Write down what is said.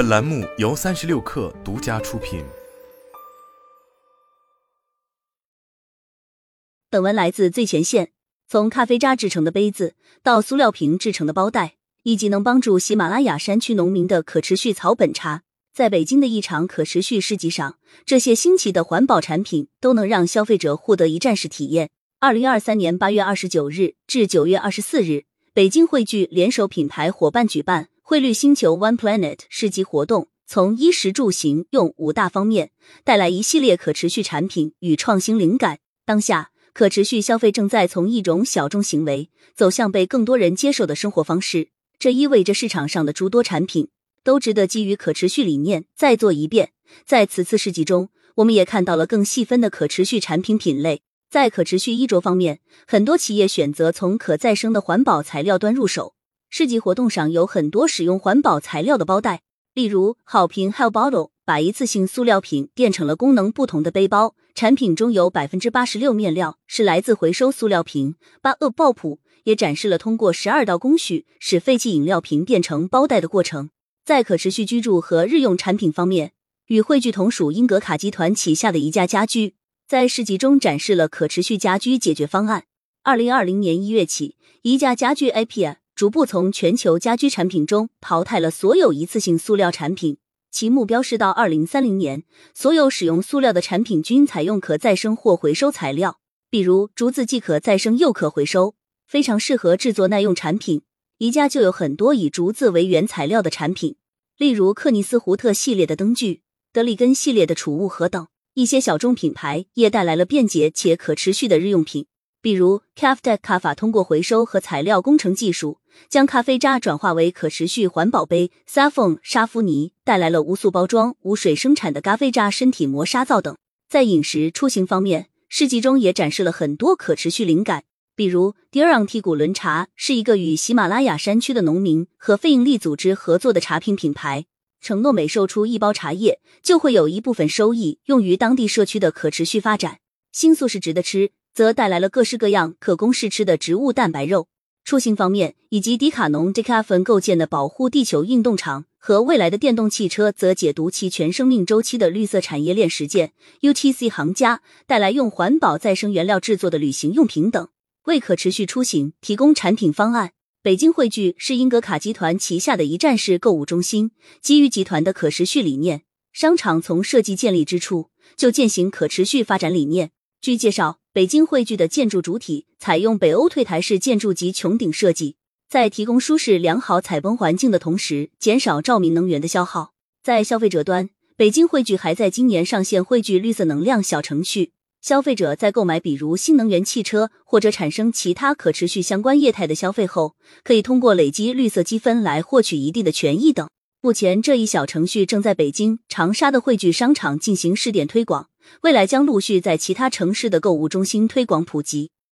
本栏目由三十六氪独家出品。本文来自最前线。从咖啡渣制成的杯子到塑料瓶制成的包袋，以及能帮助喜马拉雅山区农民的可持续草本茶，在北京的一场可持续市集上，这些新奇的环保产品都能让消费者获得一站式体验。二零二三年八月二十九日至九月二十四日，北京汇聚联手品牌伙伴举办汇率星球 One Planet 市集活动，从衣食住行用五大方面带来一系列可持续产品与创新灵感。当下。可持续消费正在从一种小众行为走向被更多人接受的生活方式，这意味着市场上的诸多产品都值得基于可持续理念再做一遍。在此次市集中，我们也看到了更细分的可持续产品品类。在可持续衣着方面，很多企业选择从可再生的环保材料端入手。市集活动上有很多使用环保材料的包袋，例如好评 Hell Bottle。把一次性塑料瓶变成了功能不同的背包，产品中有百分之八十六面料是来自回收塑料瓶。八恶爆普也展示了通过十二道工序使废弃饮料瓶变成包袋的过程。在可持续居住和日用产品方面，与汇聚同属英格卡集团旗下的宜家家居在市集中展示了可持续家居解决方案。二零二零年一月起，宜家家居 IPA 逐步从全球家居产品中淘汰了所有一次性塑料产品。其目标是到二零三零年，所有使用塑料的产品均采用可再生或回收材料。比如竹子既可再生又可回收，非常适合制作耐用产品。宜家就有很多以竹子为原材料的产品，例如克尼斯胡特系列的灯具、德利根系列的储物盒等。一些小众品牌也带来了便捷且可持续的日用品。比如 c a f t e c 卡法通过回收和材料工程技术，将咖啡渣转化为可持续环保杯。；Safron 沙芙尼带来了无塑包装、无水生产的咖啡渣身体磨砂皂等。在饮食出行方面，市集中也展示了很多可持续灵感。比如迪尔昂提古伦茶是一个与喜马拉雅山区的农民和非营利组织合作的茶品品牌，承诺每售出一包茶叶，就会有一部分收益用于当地社区的可持续发展。新素是值得吃。则带来了各式各样可供试吃的植物蛋白肉。出行方面，以及迪卡侬 Decathlon 构建的保护地球运动场和未来的电动汽车，则解读其全生命周期的绿色产业链实践。UTC 行家带来用环保再生原料制作的旅行用品等，为可持续出行提供产品方案。北京汇聚是英格卡集团旗下的一站式购物中心，基于集团的可持续理念，商场从设计建立之初就践行可持续发展理念。据介绍。北京汇聚的建筑主体采用北欧退台式建筑及穹顶设计，在提供舒适良好采光环境的同时，减少照明能源的消耗。在消费者端，北京汇聚还在今年上线汇聚绿色能量小程序，消费者在购买比如新能源汽车或者产生其他可持续相关业态的消费后，可以通过累积绿色积分来获取一定的权益等。目前，这一小程序正在北京、长沙的汇聚商场进行试点推广。未来将陆续在其他城市的购物中心推广普及。